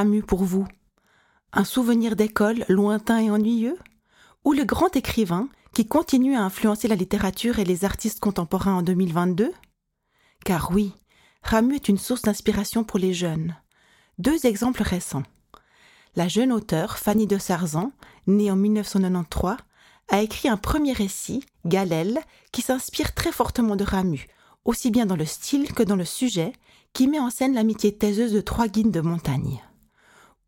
Ramu pour vous Un souvenir d'école lointain et ennuyeux? Ou le grand écrivain qui continue à influencer la littérature et les artistes contemporains en 2022 Car oui, Ramu est une source d'inspiration pour les jeunes. Deux exemples récents. La jeune auteure Fanny de Sarzan, née en 1993, a écrit un premier récit, Galel, qui s'inspire très fortement de Ramu, aussi bien dans le style que dans le sujet, qui met en scène l'amitié taiseuse de trois guides de montagne.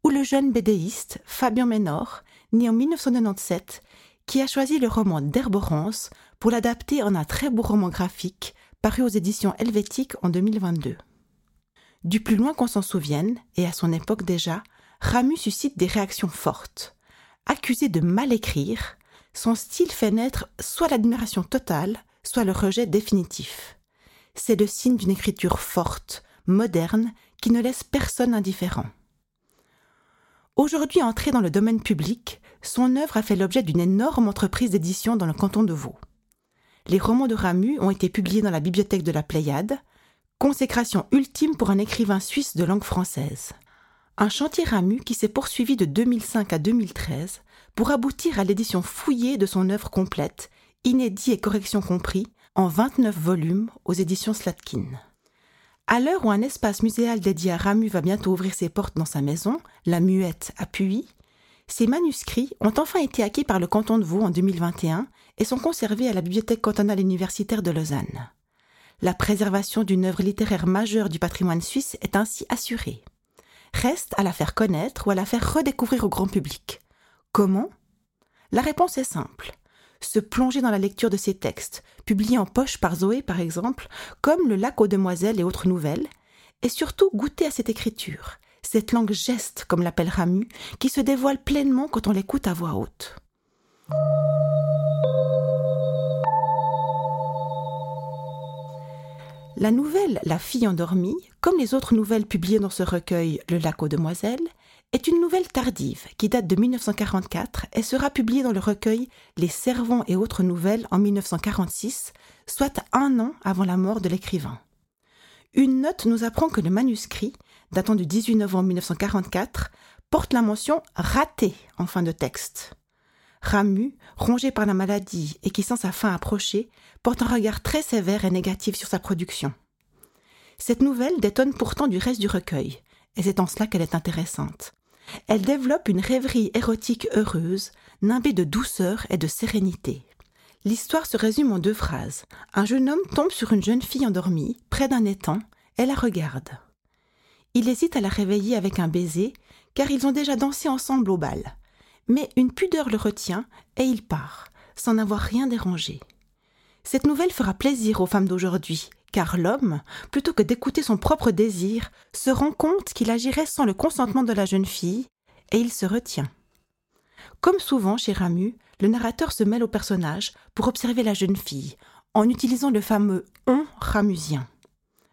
Ou le jeune bédéiste Fabien Ménor, né en 1997, qui a choisi le roman d'Herborance pour l'adapter en un très beau roman graphique paru aux éditions helvétiques en 2022. Du plus loin qu'on s'en souvienne, et à son époque déjà, Ramu suscite des réactions fortes. Accusé de mal écrire, son style fait naître soit l'admiration totale, soit le rejet définitif. C'est le signe d'une écriture forte, moderne, qui ne laisse personne indifférent. Aujourd'hui entré dans le domaine public, son œuvre a fait l'objet d'une énorme entreprise d'édition dans le canton de Vaud. Les romans de Ramu ont été publiés dans la bibliothèque de la Pléiade, consécration ultime pour un écrivain suisse de langue française. Un chantier Ramu qui s'est poursuivi de 2005 à 2013 pour aboutir à l'édition fouillée de son œuvre complète, inédit et correction compris, en 29 volumes aux éditions Slatkin. À l'heure où un espace muséal dédié à Ramu va bientôt ouvrir ses portes dans sa maison, la Muette à Puy, ces manuscrits ont enfin été acquis par le canton de Vaud en 2021 et sont conservés à la Bibliothèque cantonale universitaire de Lausanne. La préservation d'une œuvre littéraire majeure du patrimoine suisse est ainsi assurée. Reste à la faire connaître ou à la faire redécouvrir au grand public. Comment? La réponse est simple. Se plonger dans la lecture de ces textes, publiés en poche par Zoé par exemple, comme Le lac aux demoiselles et autres nouvelles, et surtout goûter à cette écriture, cette langue geste, comme l'appelle Ramu, qui se dévoile pleinement quand on l'écoute à voix haute. La nouvelle La fille endormie, comme les autres nouvelles publiées dans ce recueil Le lac aux demoiselles, est une nouvelle tardive qui date de 1944 et sera publiée dans le recueil Les servants et autres nouvelles en 1946, soit un an avant la mort de l'écrivain. Une note nous apprend que le manuscrit, datant du 18 novembre 1944, porte la mention raté en fin de texte. Ramu, rongé par la maladie et qui sent sa fin approcher, porte un regard très sévère et négatif sur sa production. Cette nouvelle détonne pourtant du reste du recueil, et c'est en cela qu'elle est intéressante. Elle développe une rêverie érotique heureuse, nimbée de douceur et de sérénité. L'histoire se résume en deux phrases. Un jeune homme tombe sur une jeune fille endormie, près d'un étang, et la regarde. Il hésite à la réveiller avec un baiser, car ils ont déjà dansé ensemble au bal. Mais une pudeur le retient, et il part, sans avoir rien dérangé. Cette nouvelle fera plaisir aux femmes d'aujourd'hui, car l'homme, plutôt que d'écouter son propre désir, se rend compte qu'il agirait sans le consentement de la jeune fille, et il se retient. Comme souvent chez Ramu, le narrateur se mêle au personnage pour observer la jeune fille, en utilisant le fameux on ramusien.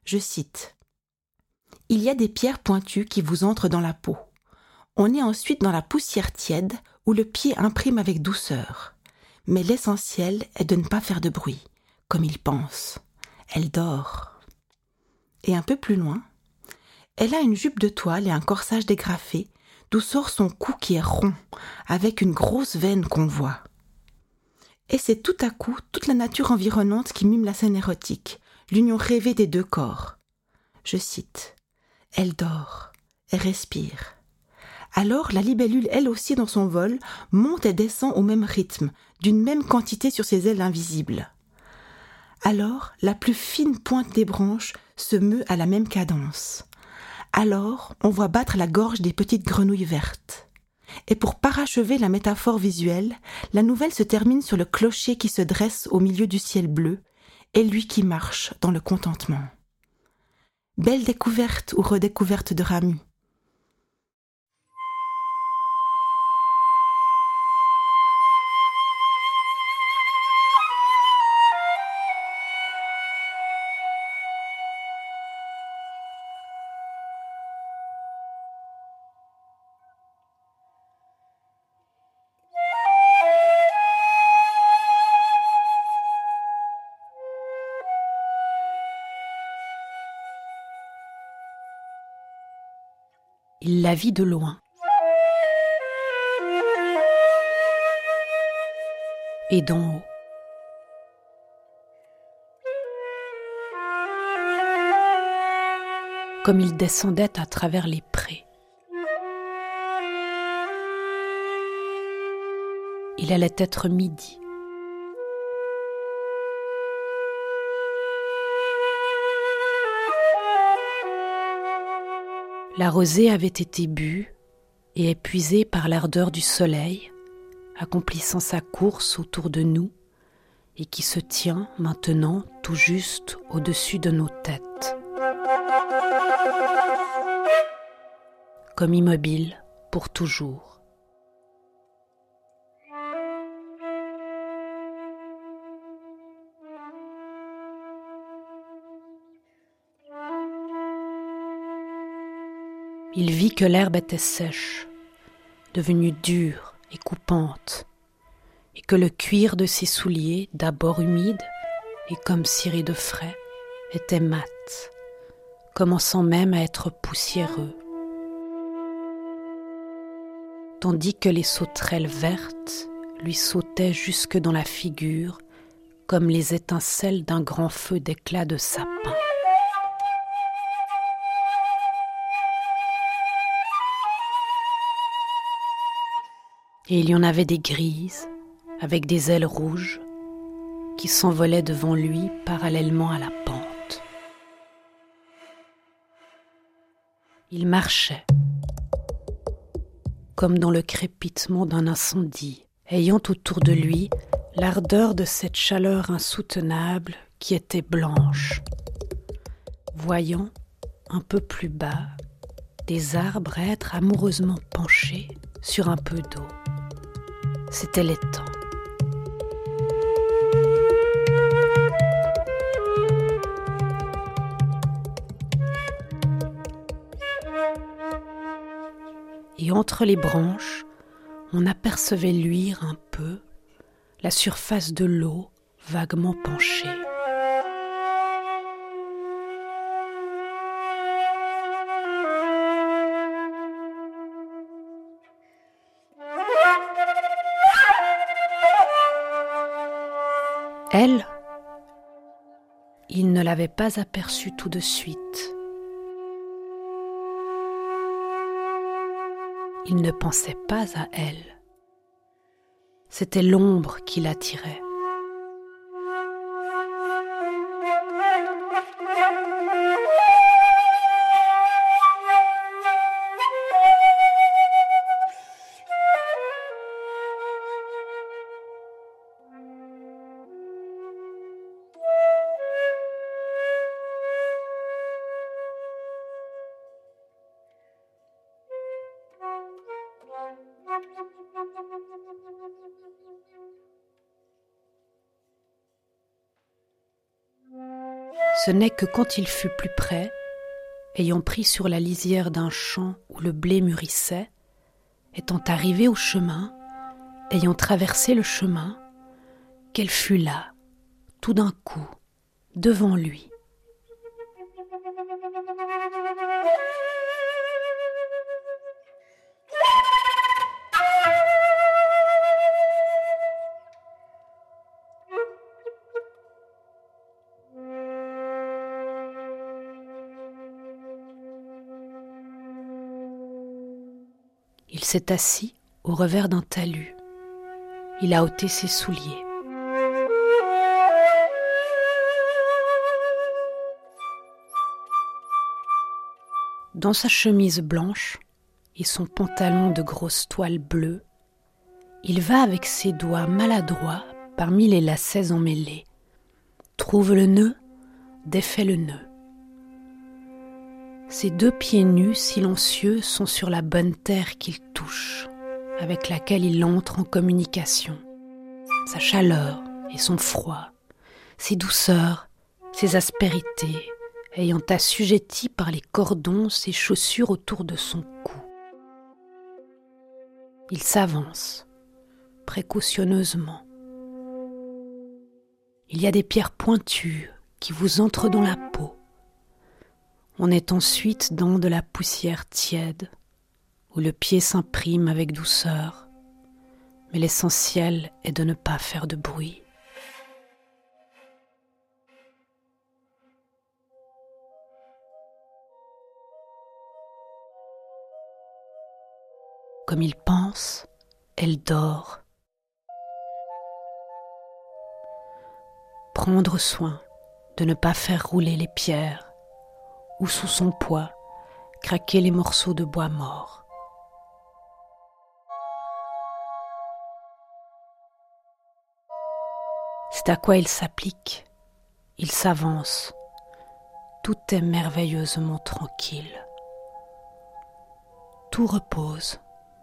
Je cite Il y a des pierres pointues qui vous entrent dans la peau. On est ensuite dans la poussière tiède où le pied imprime avec douceur. Mais l'essentiel est de ne pas faire de bruit, comme il pense. Elle dort. Et un peu plus loin, elle a une jupe de toile et un corsage dégrafé, d'où sort son cou qui est rond, avec une grosse veine qu'on voit. Et c'est tout à coup toute la nature environnante qui mime la scène érotique, l'union rêvée des deux corps. Je cite. Elle dort, et respire. Alors la libellule, elle aussi dans son vol, monte et descend au même rythme, d'une même quantité sur ses ailes invisibles. Alors la plus fine pointe des branches se meut à la même cadence. Alors on voit battre la gorge des petites grenouilles vertes. Et pour parachever la métaphore visuelle, la nouvelle se termine sur le clocher qui se dresse au milieu du ciel bleu, et lui qui marche dans le contentement. Belle découverte ou redécouverte de Ramu. Il la vit de loin. Et d'en haut. Comme il descendait à travers les prés. Il allait être midi. La rosée avait été bue et épuisée par l'ardeur du soleil, accomplissant sa course autour de nous et qui se tient maintenant tout juste au-dessus de nos têtes. Comme immobile pour toujours. Il vit que l'herbe était sèche, devenue dure et coupante, et que le cuir de ses souliers, d'abord humide et comme ciré de frais, était mat, commençant même à être poussiéreux. Tandis que les sauterelles vertes lui sautaient jusque dans la figure comme les étincelles d'un grand feu d'éclat de sapin. Et il y en avait des grises, avec des ailes rouges, qui s'envolaient devant lui parallèlement à la pente. Il marchait, comme dans le crépitement d'un incendie, ayant autour de lui l'ardeur de cette chaleur insoutenable qui était blanche, voyant un peu plus bas des arbres être amoureusement penchés sur un peu d'eau c'était l'étang. Et entre les branches, on apercevait luire un peu la surface de l'eau vaguement penchée. Elle, il ne l'avait pas aperçue tout de suite. Il ne pensait pas à elle. C'était l'ombre qui l'attirait. Ce n'est que quand il fut plus près, ayant pris sur la lisière d'un champ où le blé mûrissait, étant arrivé au chemin, ayant traversé le chemin, qu'elle fut là, tout d'un coup, devant lui. S'est assis au revers d'un talus. Il a ôté ses souliers. Dans sa chemise blanche et son pantalon de grosse toile bleue, il va avec ses doigts maladroits parmi les lacets emmêlés, trouve le nœud, défait le nœud. Ses deux pieds nus silencieux sont sur la bonne terre qu'il touche, avec laquelle il entre en communication. Sa chaleur et son froid, ses douceurs, ses aspérités, ayant assujetti par les cordons ses chaussures autour de son cou. Il s'avance, précautionneusement. Il y a des pierres pointues qui vous entrent dans la peau on est ensuite dans de la poussière tiède, où le pied s'imprime avec douceur, mais l'essentiel est de ne pas faire de bruit. Comme il pense, elle dort. Prendre soin de ne pas faire rouler les pierres ou sous son poids craquer les morceaux de bois mort. C'est à quoi il s'applique. Il s'avance. Tout est merveilleusement tranquille. Tout repose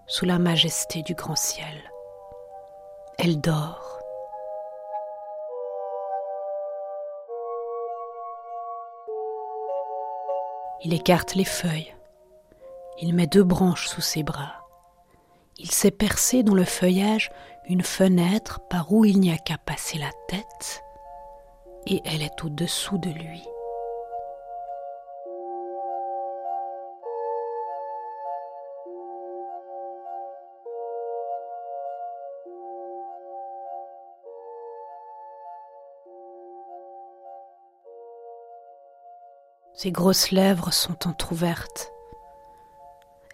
sous la majesté du grand ciel. Elle dort. Il écarte les feuilles. Il met deux branches sous ses bras. Il s'est percé dans le feuillage une fenêtre par où il n'y a qu'à passer la tête, et elle est au-dessous de lui. Ses grosses lèvres sont entr'ouvertes.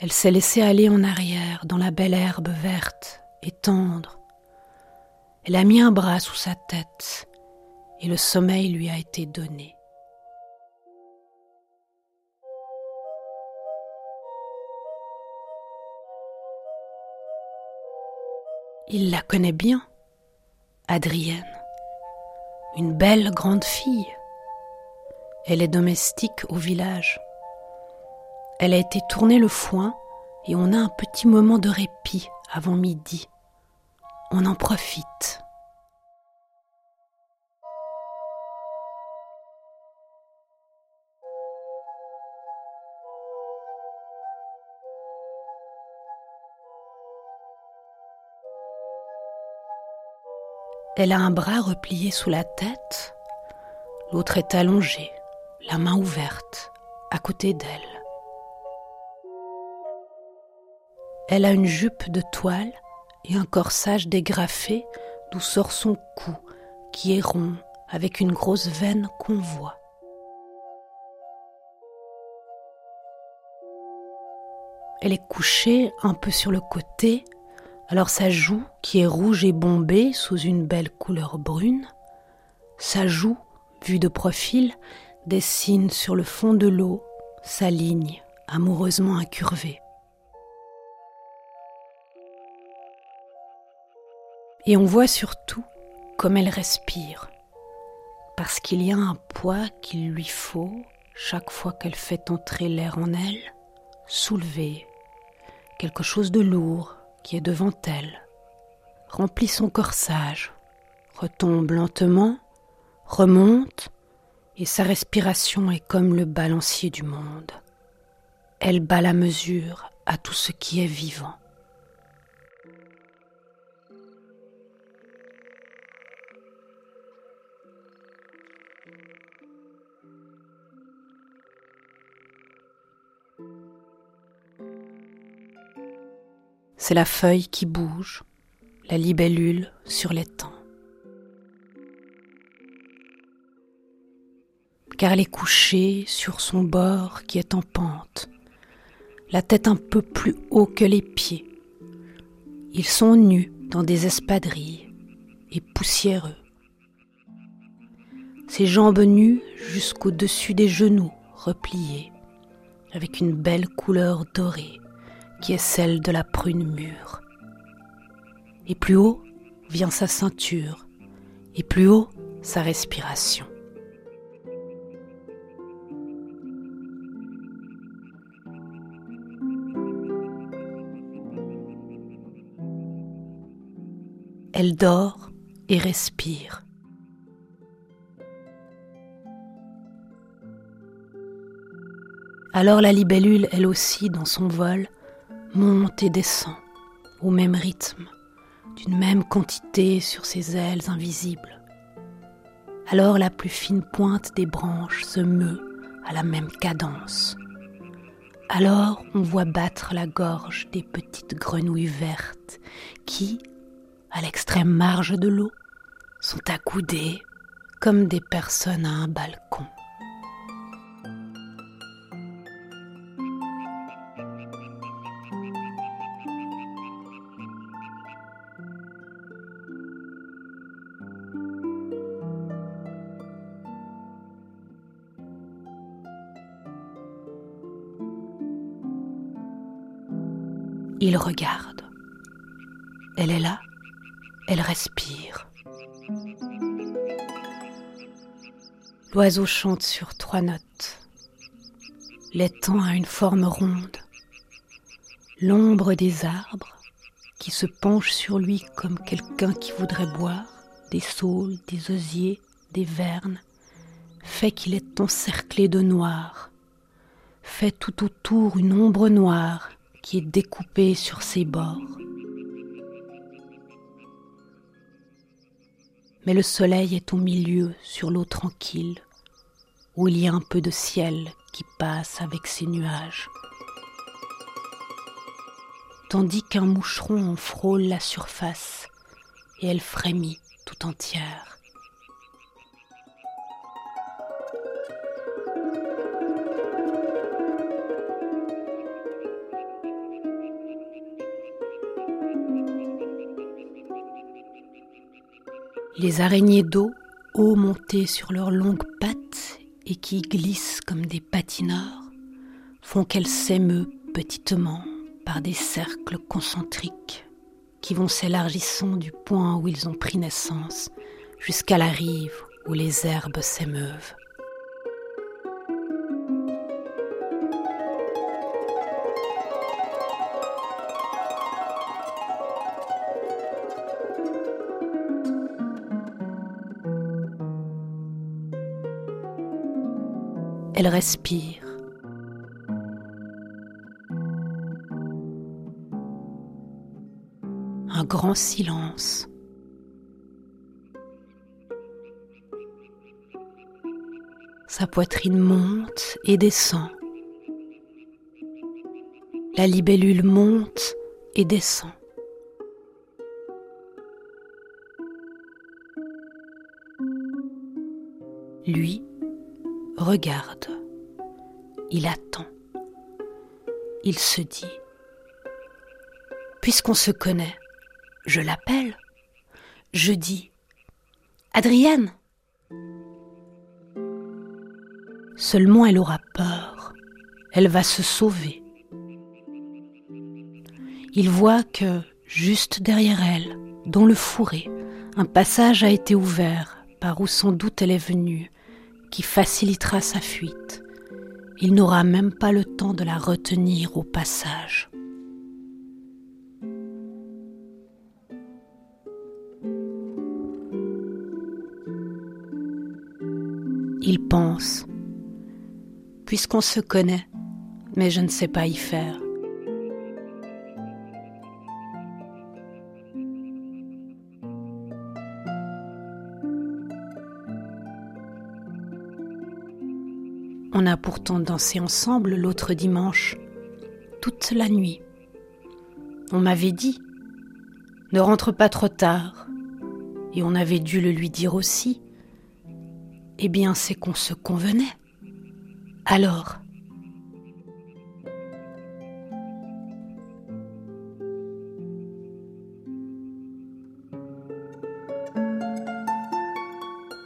Elle s'est laissée aller en arrière dans la belle herbe verte et tendre. Elle a mis un bras sous sa tête et le sommeil lui a été donné. Il la connaît bien, Adrienne, une belle grande fille. Elle est domestique au village. Elle a été tournée le foin et on a un petit moment de répit avant midi. On en profite. Elle a un bras replié sous la tête, l'autre est allongé la main ouverte, à côté d'elle. Elle a une jupe de toile et un corsage dégrafé d'où sort son cou, qui est rond, avec une grosse veine qu'on voit. Elle est couchée un peu sur le côté, alors sa joue, qui est rouge et bombée sous une belle couleur brune, sa joue, vue de profil, dessine sur le fond de l'eau sa ligne amoureusement incurvée. Et on voit surtout comme elle respire, parce qu'il y a un poids qu'il lui faut, chaque fois qu'elle fait entrer l'air en elle, soulever quelque chose de lourd qui est devant elle, remplit son corsage, retombe lentement, remonte, et sa respiration est comme le balancier du monde. Elle bat la mesure à tout ce qui est vivant. C'est la feuille qui bouge, la libellule sur l'étang. Car elle est couchée sur son bord qui est en pente, la tête un peu plus haut que les pieds. Ils sont nus dans des espadrilles et poussiéreux. Ses jambes nues jusqu'au-dessus des genoux repliées, avec une belle couleur dorée qui est celle de la prune mûre. Et plus haut vient sa ceinture, et plus haut sa respiration. Elle dort et respire. Alors la libellule, elle aussi, dans son vol, monte et descend au même rythme, d'une même quantité sur ses ailes invisibles. Alors la plus fine pointe des branches se meut à la même cadence. Alors on voit battre la gorge des petites grenouilles vertes qui, à l'extrême marge de l'eau, sont accoudées comme des personnes à un balcon. Il regarde. Elle est là. Elle respire. L'oiseau chante sur trois notes. L'étang a une forme ronde. L'ombre des arbres, qui se penchent sur lui comme quelqu'un qui voudrait boire, des saules, des osiers, des vernes, fait qu'il est encerclé de noir, fait tout autour une ombre noire qui est découpé sur ses bords. Mais le soleil est au milieu, sur l'eau tranquille, où il y a un peu de ciel qui passe avec ses nuages. Tandis qu'un moucheron en frôle la surface, et elle frémit tout entière. Les araignées d'eau, haut montées sur leurs longues pattes et qui glissent comme des patineurs, font qu'elles s'émeut petitement par des cercles concentriques qui vont s'élargissant du point où ils ont pris naissance jusqu'à la rive où les herbes s'émeuvent. Elle respire. Un grand silence. Sa poitrine monte et descend. La libellule monte et descend. Lui regarde, il attend, il se dit, puisqu'on se connaît, je l'appelle, je dis, Adrienne. Seulement elle aura peur, elle va se sauver. Il voit que, juste derrière elle, dans le fourré, un passage a été ouvert par où sans doute elle est venue, qui facilitera sa fuite. Il n'aura même pas le temps de la retenir au passage. Il pense, puisqu'on se connaît, mais je ne sais pas y faire. Pourtant dansé ensemble l'autre dimanche, toute la nuit. On m'avait dit, ne rentre pas trop tard, et on avait dû le lui dire aussi. Eh bien, c'est qu'on se convenait. Alors,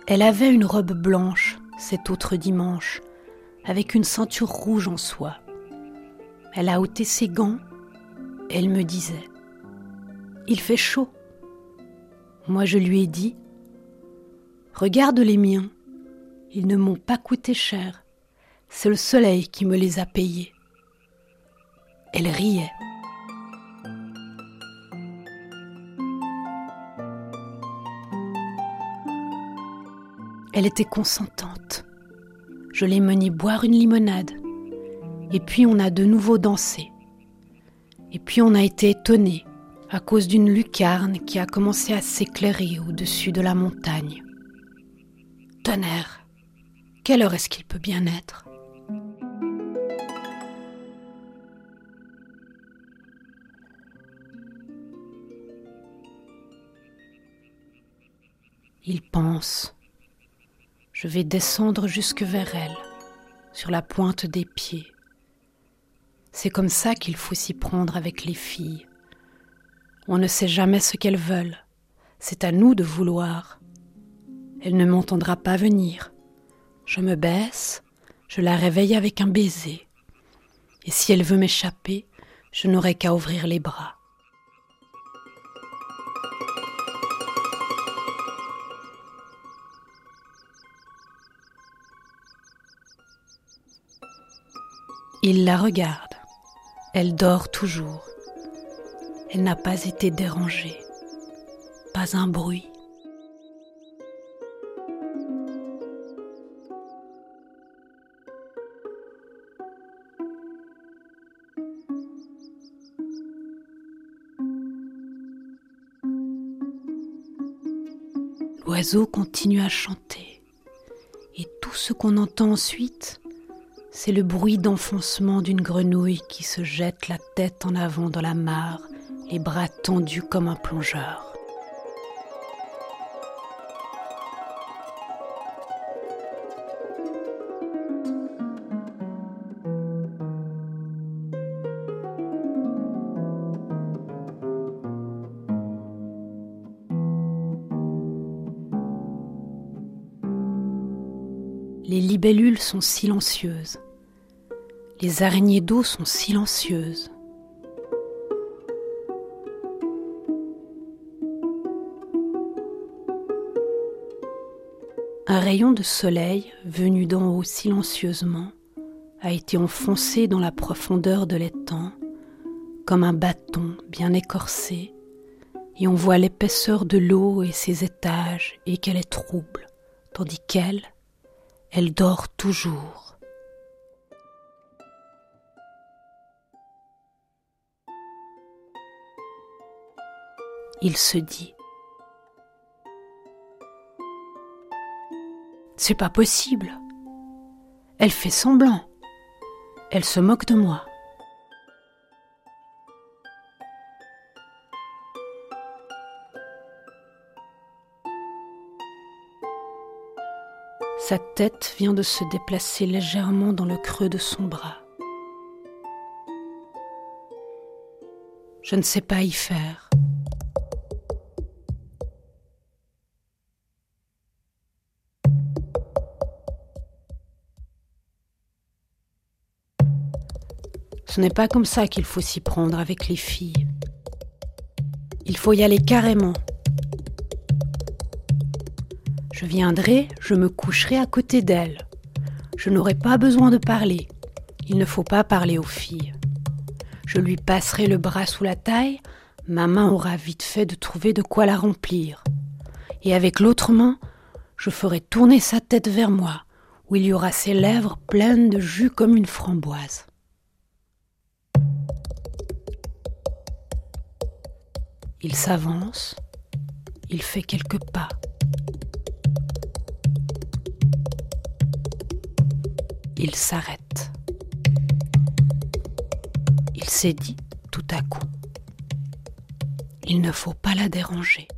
Elle avait une robe blanche cet autre dimanche, avec une ceinture rouge en soie. Elle a ôté ses gants. Elle me disait Il fait chaud. Moi, je lui ai dit Regarde les miens. Ils ne m'ont pas coûté cher. C'est le soleil qui me les a payés. Elle riait. Elle était consentante je l'ai mené boire une limonade. Et puis on a de nouveau dansé. Et puis on a été étonné à cause d'une lucarne qui a commencé à s'éclairer au-dessus de la montagne. Tonnerre, quelle heure est-ce qu'il peut bien être? Il pense. Je vais descendre jusque vers elle, sur la pointe des pieds. C'est comme ça qu'il faut s'y prendre avec les filles. On ne sait jamais ce qu'elles veulent. C'est à nous de vouloir. Elle ne m'entendra pas venir. Je me baisse, je la réveille avec un baiser. Et si elle veut m'échapper, je n'aurai qu'à ouvrir les bras. Il la regarde. Elle dort toujours. Elle n'a pas été dérangée. Pas un bruit. L'oiseau continue à chanter. Et tout ce qu'on entend ensuite, c'est le bruit d'enfoncement d'une grenouille qui se jette la tête en avant dans la mare, les bras tendus comme un plongeur. Les libellules sont silencieuses. Les araignées d'eau sont silencieuses. Un rayon de soleil, venu d'en haut silencieusement, a été enfoncé dans la profondeur de l'étang, comme un bâton bien écorcé, et on voit l'épaisseur de l'eau et ses étages, et qu'elle est trouble, tandis qu'elle, elle dort toujours. Il se dit. C'est pas possible. Elle fait semblant. Elle se moque de moi. Sa tête vient de se déplacer légèrement dans le creux de son bras. Je ne sais pas y faire. Ce n'est pas comme ça qu'il faut s'y prendre avec les filles. Il faut y aller carrément. Je viendrai, je me coucherai à côté d'elle. Je n'aurai pas besoin de parler. Il ne faut pas parler aux filles. Je lui passerai le bras sous la taille, ma main aura vite fait de trouver de quoi la remplir. Et avec l'autre main, je ferai tourner sa tête vers moi, où il y aura ses lèvres pleines de jus comme une framboise. Il s'avance, il fait quelques pas. Il s'arrête. Il s'est dit tout à coup, il ne faut pas la déranger.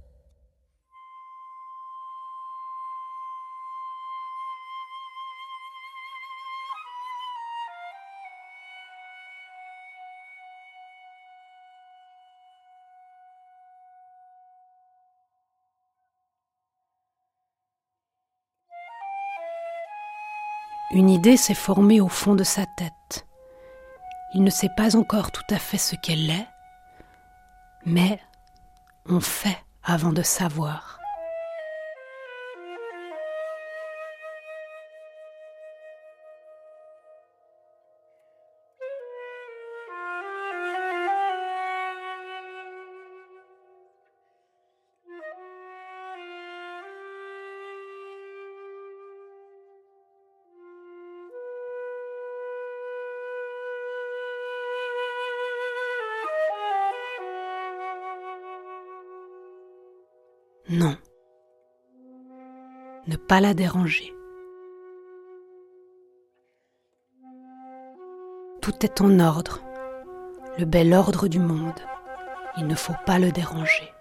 Une idée s'est formée au fond de sa tête. Il ne sait pas encore tout à fait ce qu'elle est, mais on fait avant de savoir. pas la déranger. Tout est en ordre, le bel ordre du monde. Il ne faut pas le déranger.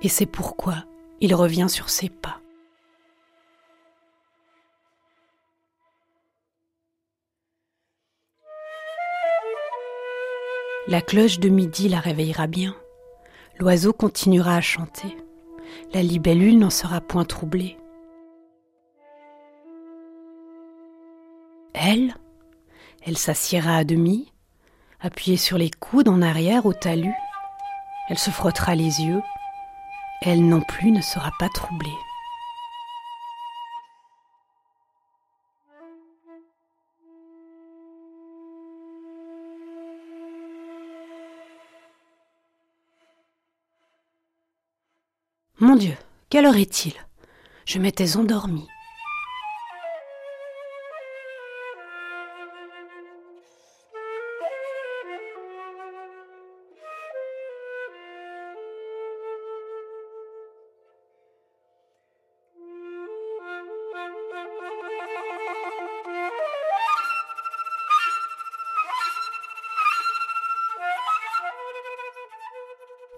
Et c'est pourquoi il revient sur ses pas. La cloche de midi la réveillera bien. L'oiseau continuera à chanter. La libellule n'en sera point troublée. Elle, elle s'assiera à demi, appuyée sur les coudes en arrière au talus. Elle se frottera les yeux. Elle non plus ne sera pas troublée. Mon Dieu, quelle heure est-il? Je m'étais endormie.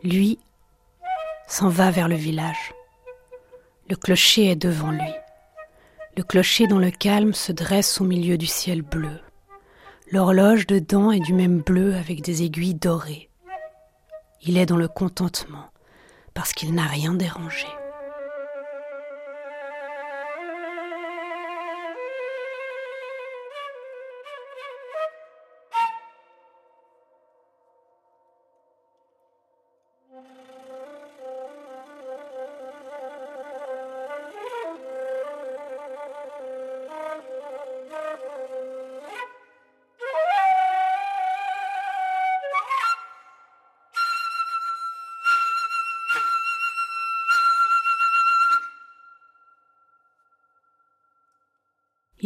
Lui s'en va vers le village. Le clocher est devant lui. Le clocher dont le calme se dresse au milieu du ciel bleu. L'horloge dedans est du même bleu avec des aiguilles dorées. Il est dans le contentement parce qu'il n'a rien dérangé.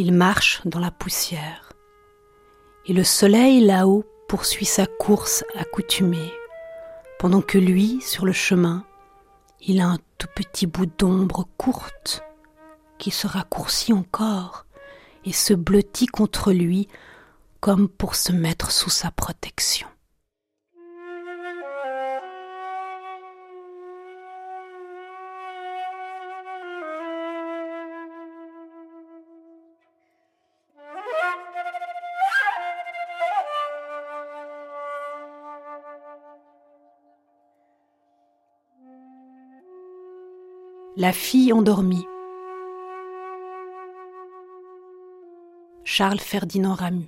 Il marche dans la poussière. Et le soleil là-haut poursuit sa course accoutumée, pendant que lui, sur le chemin, il a un tout petit bout d'ombre courte qui se raccourcit encore et se blottit contre lui comme pour se mettre sous sa protection. La fille endormie. Charles Ferdinand Ramu.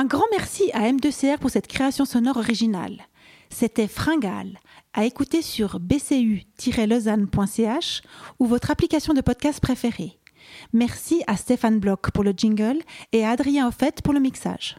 Un grand merci à M2CR pour cette création sonore originale. C'était Fringale, à écouter sur bcu-lausanne.ch ou votre application de podcast préférée. Merci à Stéphane Bloch pour le jingle et à Adrien Offet pour le mixage.